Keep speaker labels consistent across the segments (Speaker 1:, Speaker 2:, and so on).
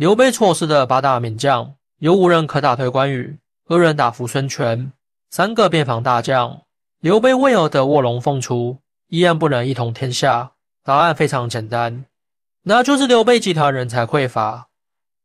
Speaker 1: 刘备错失的八大名将，有五人可打退关羽，二人打服孙权，三个边防大将。刘备为何得卧龙凤雏，依然不能一统天下？答案非常简单，那就是刘备集团人才匮乏，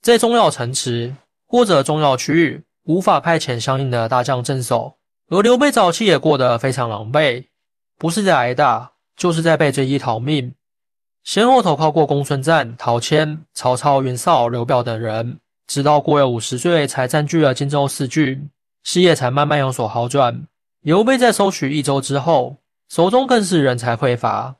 Speaker 1: 在重要城池或者重要区域无法派遣相应的大将镇守。而刘备早期也过得非常狼狈，不是在挨打，就是在被追击逃命，先后投靠过公孙瓒、陶谦、曹操、袁绍、刘表等人，直到过了五十岁才占据了荆州四郡，事业才慢慢有所好转。刘备在收取益州之后，手中更是人才匮乏，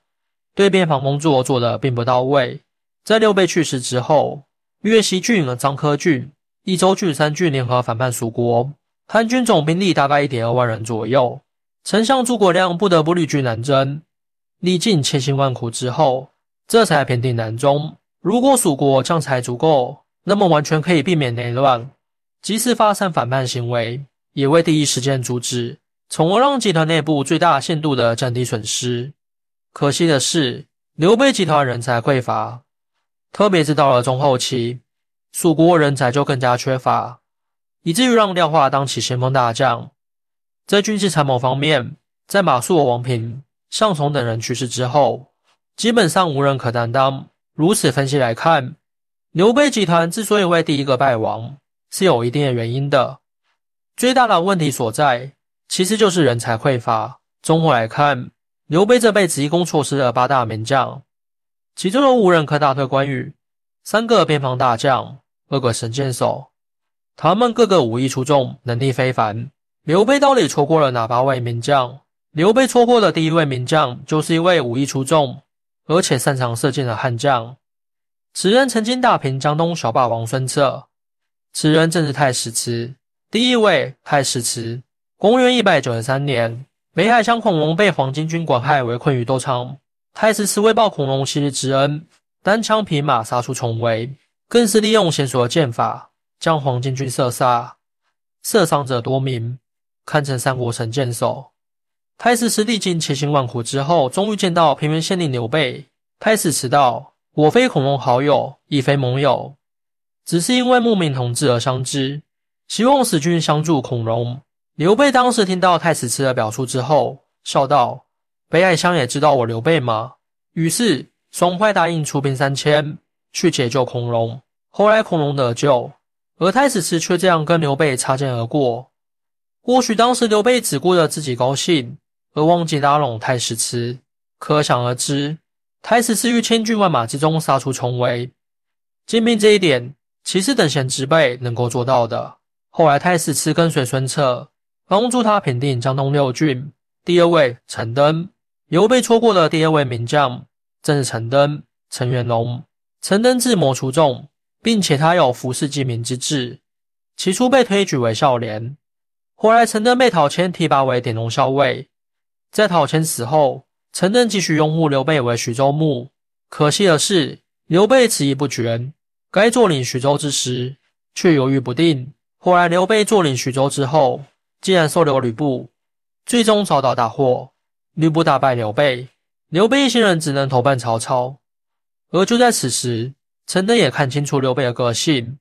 Speaker 1: 对边防工作做得并不到位。在刘备去世之后，越西郡和张科郡、益州郡三郡联合反叛蜀国，叛军总兵力大概一点二万人左右。丞相诸葛亮不得不旅居南征，历尽千辛万苦之后，这才平定南中。如果蜀国将才足够，那么完全可以避免内乱，即使发生反叛行为，也会第一时间阻止。从而让集团内部最大限度的降低损失。可惜的是，刘备集团人才匮乏，特别是到了中后期，蜀国人才就更加缺乏，以至于让廖化当起先锋大将。在军事参谋方面，在马谡、王平、项崇等人去世之后，基本上无人可担当。如此分析来看，刘备集团之所以为第一个败亡，是有一定的原因的。最大的问题所在。其实就是人才匮乏。综合来看，刘备这辈子一共错失了八大名将，其中有五人可打退关羽，三个边防大将，二个神箭手，他们个个武艺出众，能力非凡。刘备到底错过了哪八位名将？刘备错过的第一位名将，就是一位武艺出众，而且擅长射箭的悍将。此人曾经打平江东小霸王孙策，此人正是太史慈。第一位太史慈。公元一百九十三年，北海乡孔融被黄巾军管亥，围困于都昌。太史慈为报孔融昔日之恩，单枪匹马杀出重围，更是利用娴熟的剑法，将黄巾军射杀，射伤者多名，堪称三国神箭手。太史慈历尽千辛万苦之后，终于见到平原县令刘备。太史慈道：“我非孔融好友，亦非盟友，只是因为慕名同志而相知，希望使君相助孔融。”刘备当时听到太史慈的表述之后，笑道：“北海乡也知道我刘备吗？”于是爽快答应出兵三千去解救孔融。后来孔融得救，而太史慈却这样跟刘备擦肩而过。或许当时刘备只顾着自己高兴，而忘记拉拢太史慈。可想而知，太史慈于千军万马之中杀出重围，精明这一点，其实等闲之辈能够做到的。后来太史慈跟随孙策。帮助他平定江东六郡。第二位陈登，刘备错过的第二位名将正是陈登。陈元龙，陈登智谋出众，并且他有服侍济民之志。起初被推举为孝廉，后来陈登被陶谦提拔为典龙校尉。在陶谦死后，陈登继续拥护刘备为徐州牧。可惜的是，刘备迟疑不决，该坐领徐州之时却犹豫不定。后来刘备坐领徐州之后，竟然收留吕布，最终遭到大祸。吕布打败刘备，刘备一行人只能投奔曹操。而就在此时，陈登也看清楚刘备的个性，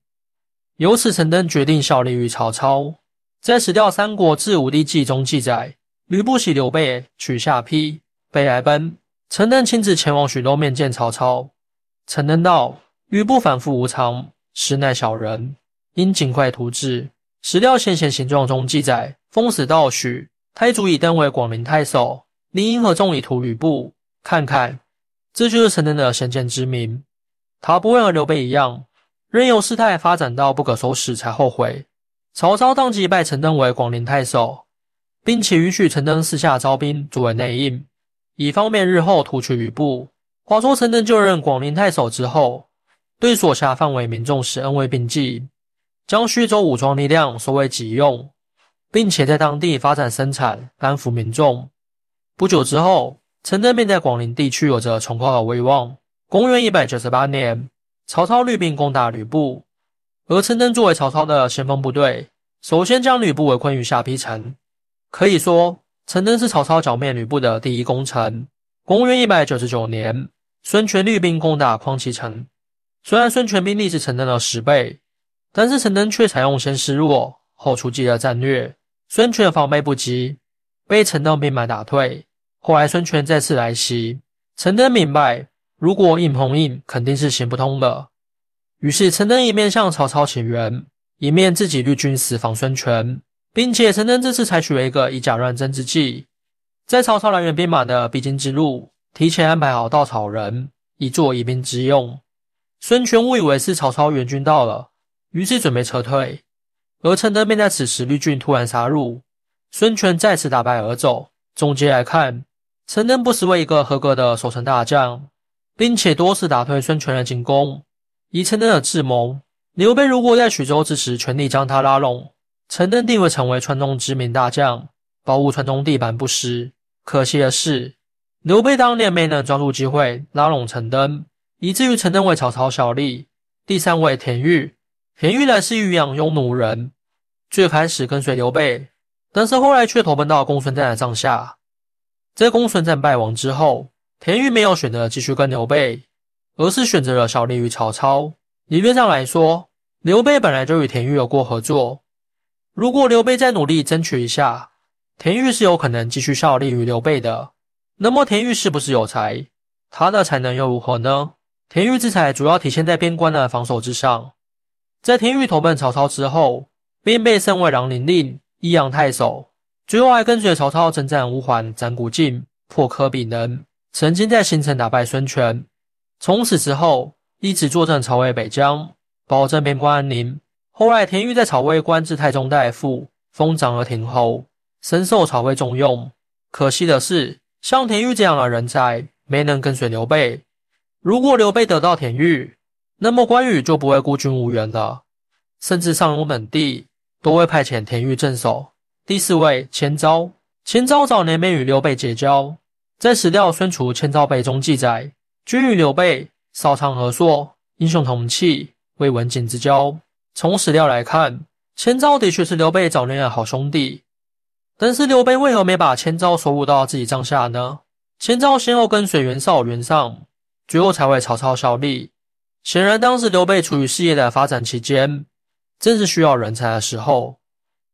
Speaker 1: 由此陈登决定效力于曹操。在《史料三国志武帝纪》中记载，吕布喜刘备，取下邳，备来奔。陈登亲自前往许都面见曹操。陈登道：“吕布反复无常，实乃小人，应尽快图治。”史料先贤形状中记载，封死道许，太祖以登为广陵太守，林婴和众以图吕布。看看，这就是陈登的先见之明。他不会和刘备一样，任由事态发展到不可收拾才后悔。曹操当即拜陈登为广陵太守，并且允许陈登私下招兵作为内应，以方便日后图取吕布。话说陈登就任广陵太守之后，对所辖范围民众施恩惠并济。将徐州武装力量收为己用，并且在当地发展生产，安抚民众。不久之后，陈登便在广陵地区有着崇高的威望。公元一百九十八年，曹操率兵攻打吕布，而陈登作为曹操的先锋部队，首先将吕布围困于下邳城。可以说，陈登是曹操剿灭吕布的第一功臣。公元一百九十九年，孙权率兵攻打匡齐城，虽然孙权兵力是陈登的十倍，但是陈登却采用先示弱后出击的战略，孙权防备不及，被陈登兵马打退。后来孙权再次来袭，陈登明白如果硬碰硬肯定是行不通的，于是陈登一面向曹操请援，一面自己率军死防孙权，并且陈登这次采取了一个以假乱真之计，在曹操来援兵马的必经之路，提前安排好稻草人，以作疑兵之用。孙权误以为是曹操援军到了，于是准备撤退，而陈登便在此时率军突然杀入，孙权再次大败而走。总结来看。陈登不失为一个合格的守城大将，并且多次打退孙权的进攻。以陈登的智谋，刘备如果在徐州之时全力将他拉拢，陈登定会成为川中知名大将，保护川中地盘不失。可惜的是，刘备当年没能抓住机会拉拢陈登，以至于陈登为曹操效力。第三位田豫，田豫乃是渔阳庸奴人，最开始跟随刘备，但是后来却投奔到公孙瓒的帐下。在公孙瓒败亡之后，田豫没有选择继续跟刘备，而是选择了效力于曹操。理论上来说，刘备本来就与田豫有过合作。如果刘备再努力争取一下，田豫是有可能继续效力于刘备的。那么田豫是不是有才？他的才能又如何呢？田豫之才主要体现在边关的防守之上。在田豫投奔曹操之后，便被升为郎陵令、益阳太守。最后还跟随曹操征战乌桓、斩古镜、破柯比能，曾经在新城打败孙权。从此之后，一直坐镇曹魏北疆，保证边关安宁。后来，田豫在曹魏官至太中大夫，封长而亭侯，深受曹魏重用。可惜的是，像田豫这样的人才没能跟随刘备。如果刘备得到田豫，那么关羽就不会孤军无援了，甚至上庸本地都会派遣田豫镇守。第四位，千昭。千昭早年便与刘备结交，在史料《孙楚千昭碑》中记载，君与刘备少长合硕，英雄同气，为文景之交。从史料来看，千昭的确是刘备早年的好兄弟。但是刘备为何没把千昭收入到自己帐下呢？千昭先后跟随袁绍、袁尚，最后才为曹操效力。显然，当时刘备处于事业的发展期间，正是需要人才的时候。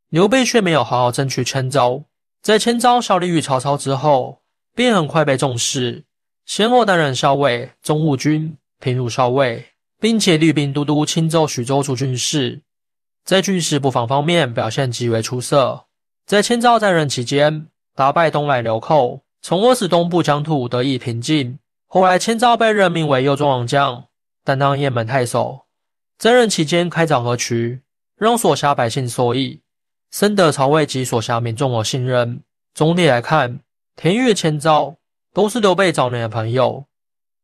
Speaker 1: 刘备却没有好好争取千招，在千招效力于曹操之后，便很快被重视，先后担任校尉、中务军、平鲁校尉，并且率兵都督青州、徐州诸军事，在军事布防方面表现极为出色。在千招在任期间，打败东来流寇，从而使东部疆土得以平静。后来，千招被任命为右中郎将，担当雁门太守，在任期间开凿河渠，让所辖百姓受益。深得曹魏及所辖民众的信任。总体来看，田豫、千招都是刘备早年的朋友。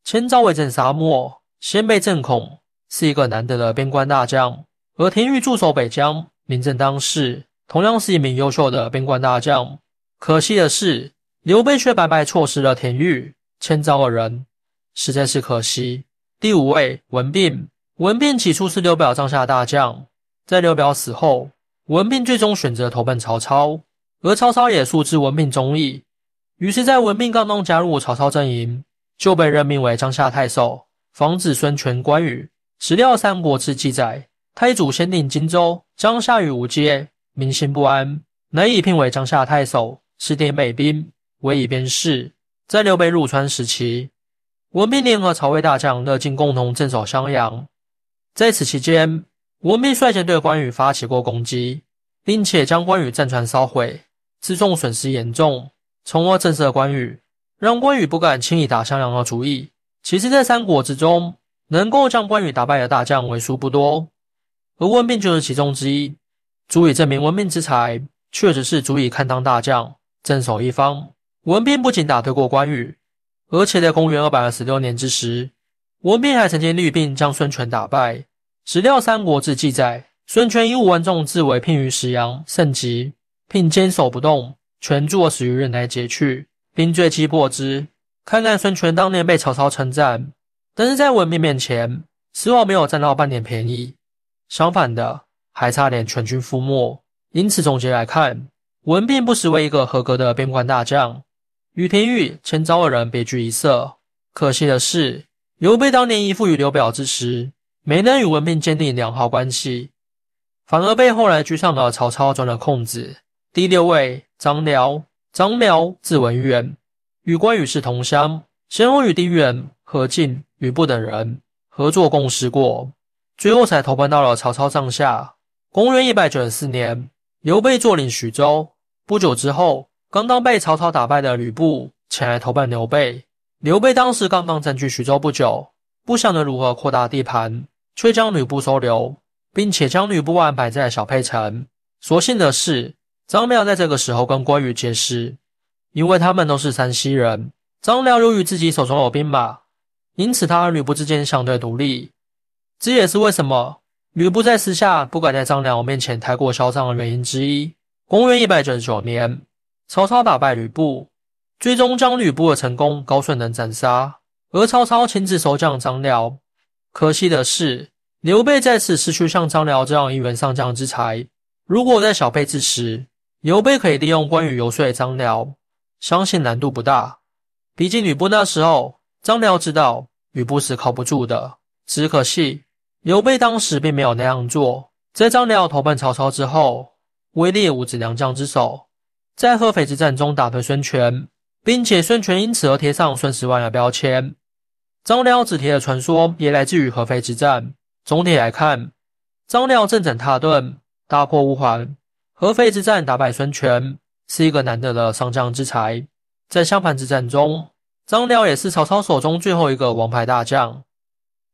Speaker 1: 千招为镇沙漠，先辈郑孔，是一个难得的边关大将；而田豫驻守北疆，名震当世，同样是一名优秀的边关大将。可惜的是，刘备却白白错失了田豫、千招二人，实在是可惜。第五位，文聘。文聘起初是刘表帐下大将，在刘表死后。文聘最终选择投奔曹操，而曹操也素知文聘忠义，于是，在文聘刚刚加入曹操阵营，就被任命为江夏太守，防止孙权、关羽。史料《三国志》记载，太祖先定荆州，江夏与吴界，民心不安，乃以聘为江夏太守，指点北兵，委以边事。在刘备入川时期，文聘联合曹魏大将乐进共同镇守襄阳，在此期间。文聘率先对关羽发起过攻击，并且将关羽战船烧毁，辎重损失严重，从而震慑关羽，让关羽不敢轻易打襄阳的主意。其实，在三国之中，能够将关羽打败的大将为数不多，而文聘就是其中之一，足以证明文聘之才确实是足以堪当大将，镇守一方。文聘不仅打退过关羽，而且在公元二百二十六年之时，文聘还曾经率兵将孙权打败。史料《三国志》记载，孙权以五万众自为聘于石阳，甚急，聘坚守不动，权坐十余日乃解去，并罪击破之。看看孙权当年被曹操称赞，但是在文聘面前，丝毫没有占到半点便宜，相反的，还差点全军覆没。因此，总结来看，文聘不失为一个合格的边关大将，与田玉、千招二人别具一色。可惜的是，刘备当年依附于刘表之时。没能与文聘建立良好关系，反而被后来居上的曹操钻了空子。第六位张辽，张辽字文远，与关羽是同乡，先后与丁原、何进、吕布等人合作共事过，最后才投奔到了曹操帐下。公元一百九十四年，刘备坐领徐州，不久之后，刚刚被曹操打败的吕布前来投奔刘备。刘备当时刚刚占据徐州不久，不晓得如何扩大地盘，却将吕布收留，并且将吕布安排在小沛城。所幸的是。张辽在这个时候跟关羽结识，因为他们都是山西人。张辽由于自己手中有兵马，因此他和吕布之间相对独立。这也是为什么吕布在私下不敢在张辽面前太过嚣张的原因之一。公元一百九十九年，曹操打败吕布，最终将吕布的成功高顺能斩杀，而曹操亲自收降张辽。可惜的是，刘备再次失去像张辽这样一员上将之才。如果在小沛之时，刘备可以利用关羽游说张辽，相信难度不大。毕竟吕布那时候，张辽知道吕布是靠不住的。只可惜刘备当时并没有那样做。在张辽投奔曹操之后，位列五子良将之首，在合肥之战中打退孙权，并且孙权因此而贴上孙十万的标签。张辽只贴的传说也来自于合肥之战。总体来看，张辽正整踏顿，大破乌桓。合肥之战打败孙权，是一个难得的上将之才。在襄樊之战中，张辽也是曹操手中最后一个王牌大将。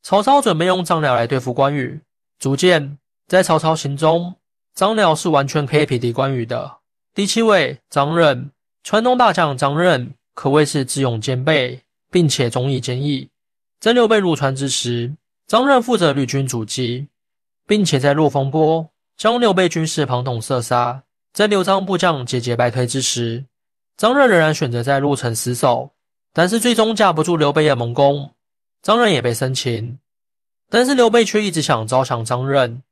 Speaker 1: 曹操准备用张辽来对付关羽，逐渐在曹操心中，张辽是完全可以匹敌关羽的。第七位，张任，川东大将张任可谓是智勇兼备，并且忠义坚毅。在刘备入川之时，张任负责率军阻击，并且在落风坡。将刘备军士庞统射杀，在刘璋部将节节败退之时，张任仍然选择在路城死守，但是最终架不住刘备的猛攻，张任也被生擒。但是刘备却一直想招降张任，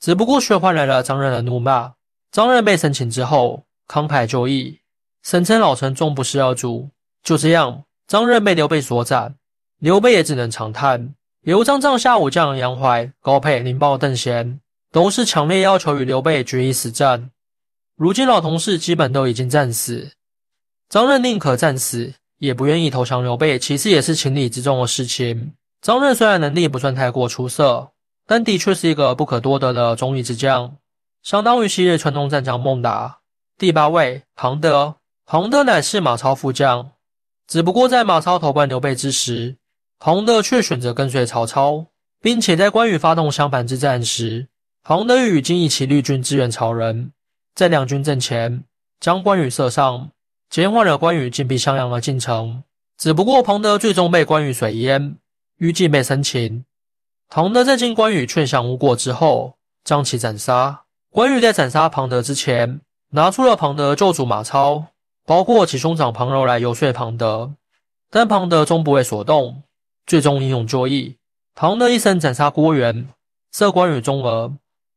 Speaker 1: 只不过却换来了张任的怒骂。张任被生擒之后，慷慨就义，声称老臣终不是二主。就这样，张任被刘备所斩，刘备也只能长叹。刘璋帐下武将杨怀、高沛、宁豹、邓贤。都是强烈要求与刘备决一死战。如今老同事基本都已经战死，张任宁可战死，也不愿意投降刘备，其实也是情理之中的事情。张任虽然能力不算太过出色，但的确是一个不可多得的忠义之将，相当于昔日川东战将孟达。第八位庞德，庞德乃是马超副将，只不过在马超投奔刘备之时，庞德却选择跟随曹操，并且在关羽发动襄樊之战时。庞德与金一起率军支援曹仁，在两军阵前将关羽射伤，减缓了关羽进逼襄阳的进程。只不过庞德最终被关羽水淹，于禁被生擒。庞德在经关羽劝降无果之后，将其斩杀。关羽在斩杀庞德之前，拿出了庞德救主马超，包括其兄长庞柔来游说庞德，但庞德终不为所动，最终英勇就义。庞德一生斩杀郭元，射关羽中额。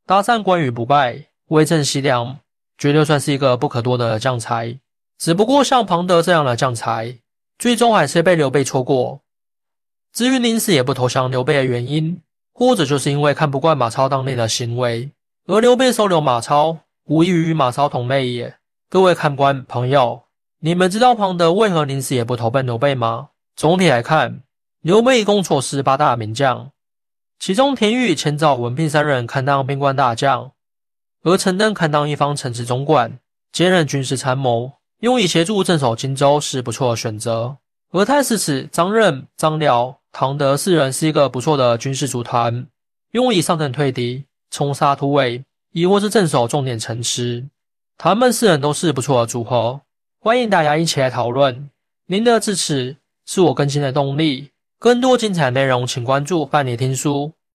Speaker 1: 搭讪关羽不败，威震西凉，绝对算是一个不可多得的将才。只不过像庞德这样的将才，最终还是被刘备错过。至于临死也不投降刘备的原因，或者就是因为看不惯马超当年的行为，而刘备收留马超，无异于与马超同类也。各位看官朋友，你们知道庞德为何临死也不投奔刘备吗？总体来看，刘备一共错失八大名将。其中，田豫、千兆、文聘三人堪当边关大将，而陈登堪当一方城池总管，兼任军事参谋，用以协助镇守荆州是不错的选择。而太史慈、张任、张辽、唐德四人是一个不错的军事组团，用以上阵退敌、冲杀突围，亦或是镇守重点城池。他们四人都是不错的组合，欢迎大家一起来讨论。您的支持是我更新的动力。更多精彩内容，请关注伴你听书。